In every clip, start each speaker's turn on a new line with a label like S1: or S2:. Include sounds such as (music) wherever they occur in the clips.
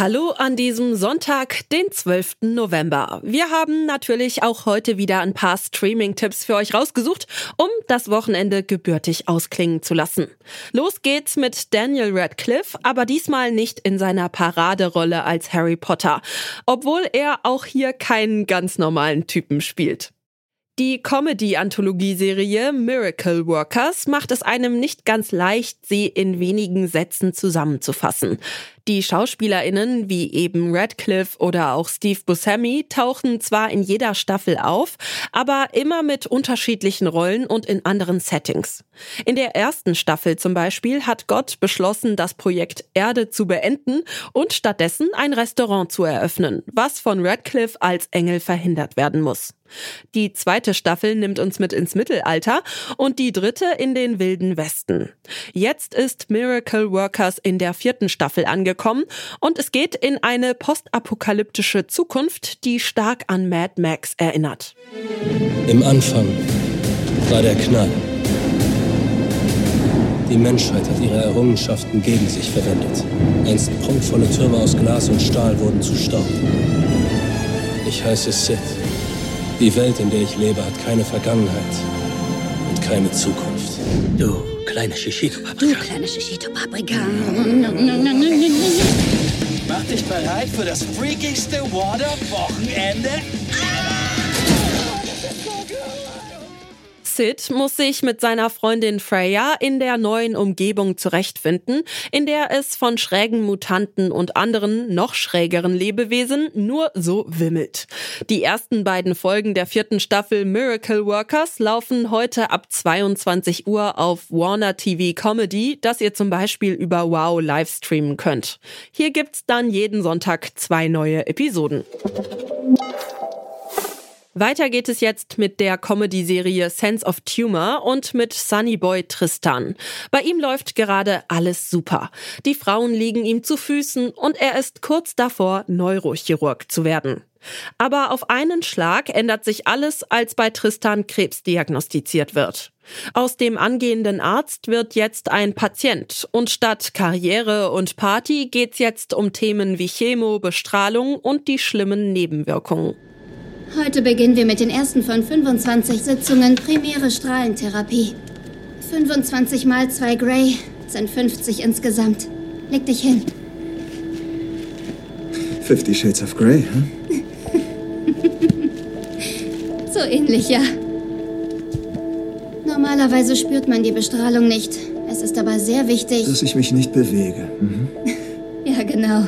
S1: Hallo an diesem Sonntag, den 12. November. Wir haben natürlich auch heute wieder ein paar Streaming-Tipps für euch rausgesucht, um das Wochenende gebürtig ausklingen zu lassen. Los geht's mit Daniel Radcliffe, aber diesmal nicht in seiner Paraderolle als Harry Potter, obwohl er auch hier keinen ganz normalen Typen spielt. Die Comedy-Anthologieserie Miracle Workers macht es einem nicht ganz leicht, sie in wenigen Sätzen zusammenzufassen. Die SchauspielerInnen wie eben Radcliffe oder auch Steve Buscemi tauchen zwar in jeder Staffel auf, aber immer mit unterschiedlichen Rollen und in anderen Settings. In der ersten Staffel zum Beispiel hat Gott beschlossen, das Projekt Erde zu beenden und stattdessen ein Restaurant zu eröffnen, was von Radcliffe als Engel verhindert werden muss. Die zweite Staffel nimmt uns mit ins Mittelalter und die dritte in den wilden Westen. Jetzt ist Miracle Workers in der vierten Staffel angekommen und es geht in eine postapokalyptische Zukunft, die stark an Mad Max erinnert.
S2: Im Anfang war der Knall. Die Menschheit hat ihre Errungenschaften gegen sich verwendet. Einst prunkvolle Türme aus Glas und Stahl wurden zu Staub. Ich heiße Sid. Die Welt, in der ich lebe, hat keine Vergangenheit und keine Zukunft.
S3: Du kleine Shishito-Paprika.
S4: Du kleine Shishito-Paprika.
S3: Mach dich bereit für das freakigste Water-Wochenende.
S1: Sid muss sich mit seiner Freundin Freya in der neuen Umgebung zurechtfinden, in der es von schrägen Mutanten und anderen noch schrägeren Lebewesen nur so wimmelt. Die ersten beiden Folgen der vierten Staffel Miracle Workers laufen heute ab 22 Uhr auf Warner TV Comedy, das ihr zum Beispiel über Wow live streamen könnt. Hier gibt's dann jeden Sonntag zwei neue Episoden. Weiter geht es jetzt mit der Comedy-Serie Sense of Tumor und mit Sunny Boy Tristan. Bei ihm läuft gerade alles super. Die Frauen liegen ihm zu Füßen und er ist kurz davor, Neurochirurg zu werden. Aber auf einen Schlag ändert sich alles, als bei Tristan Krebs diagnostiziert wird. Aus dem angehenden Arzt wird jetzt ein Patient und statt Karriere und Party geht's jetzt um Themen wie Chemo, Bestrahlung und die schlimmen Nebenwirkungen.
S4: Heute beginnen wir mit den ersten von 25 Sitzungen primäre Strahlentherapie. 25 mal 2 Grey sind 50 insgesamt. Leg dich hin.
S5: 50 Shades of Grey, hm? (laughs)
S4: So ähnlich, ja. Normalerweise spürt man die Bestrahlung nicht. Es ist aber sehr wichtig.
S5: Dass ich mich nicht bewege. Mhm. (laughs)
S4: Ja, genau.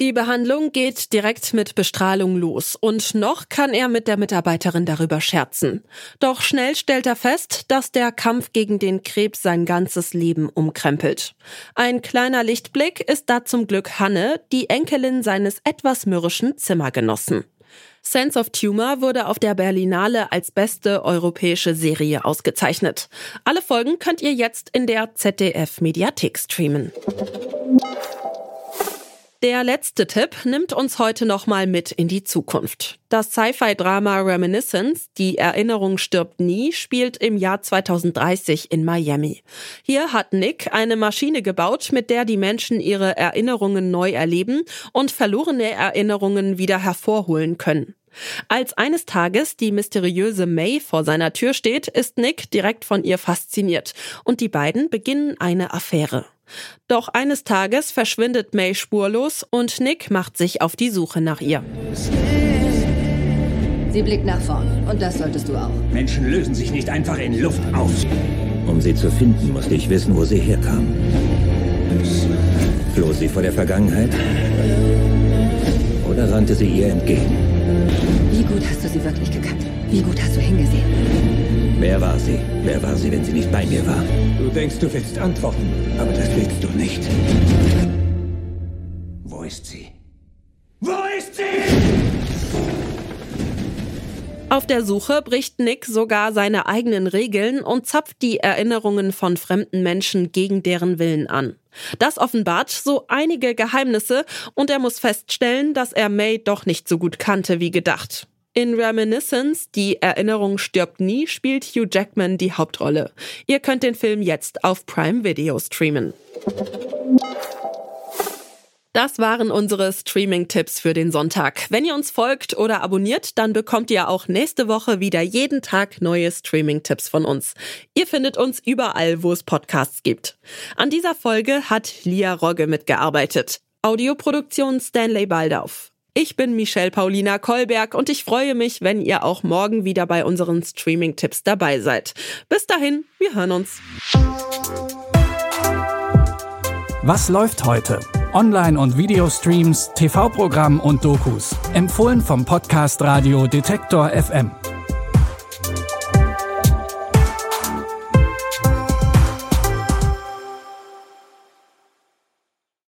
S1: Die Behandlung geht direkt mit Bestrahlung los und noch kann er mit der Mitarbeiterin darüber scherzen. Doch schnell stellt er fest, dass der Kampf gegen den Krebs sein ganzes Leben umkrempelt. Ein kleiner Lichtblick ist da zum Glück Hanne, die Enkelin seines etwas mürrischen Zimmergenossen. Sense of Tumor wurde auf der Berlinale als beste europäische Serie ausgezeichnet. Alle Folgen könnt ihr jetzt in der ZDF Mediathek streamen. Der letzte Tipp nimmt uns heute nochmal mit in die Zukunft. Das Sci-Fi-Drama Reminiscence, Die Erinnerung stirbt nie, spielt im Jahr 2030 in Miami. Hier hat Nick eine Maschine gebaut, mit der die Menschen ihre Erinnerungen neu erleben und verlorene Erinnerungen wieder hervorholen können. Als eines Tages die mysteriöse May vor seiner Tür steht, ist Nick direkt von ihr fasziniert und die beiden beginnen eine Affäre. Doch eines Tages verschwindet May spurlos und Nick macht sich auf die Suche nach ihr.
S6: Sie blickt nach vorn und das solltest du auch.
S3: Menschen lösen sich nicht einfach in Luft auf.
S7: Um sie zu finden, musste ich wissen, wo sie herkam. Floh sie vor der Vergangenheit? Oder rannte sie ihr entgegen?
S6: Wie gut hast du sie wirklich gekannt? Wie gut hast du hingesehen?
S7: Wer war sie? Wer war sie, wenn sie nicht bei mir war?
S3: Du denkst, du willst antworten, aber das willst du nicht. Wo ist sie? Wo ist sie?
S1: Auf der Suche bricht Nick sogar seine eigenen Regeln und zapft die Erinnerungen von fremden Menschen gegen deren Willen an. Das offenbart so einige Geheimnisse und er muss feststellen, dass er May doch nicht so gut kannte wie gedacht. In Reminiscence, die Erinnerung stirbt nie, spielt Hugh Jackman die Hauptrolle. Ihr könnt den Film jetzt auf Prime Video streamen. Das waren unsere Streaming-Tipps für den Sonntag. Wenn ihr uns folgt oder abonniert, dann bekommt ihr auch nächste Woche wieder jeden Tag neue Streaming-Tipps von uns. Ihr findet uns überall, wo es Podcasts gibt. An dieser Folge hat Lia Rogge mitgearbeitet. Audioproduktion Stanley Baldauf. Ich bin Michelle Paulina Kolberg und ich freue mich, wenn ihr auch morgen wieder bei unseren Streaming-Tipps dabei seid. Bis dahin, wir hören uns.
S8: Was läuft heute? Online- und Videostreams, TV-Programm und Dokus. Empfohlen vom Podcast Radio Detektor FM.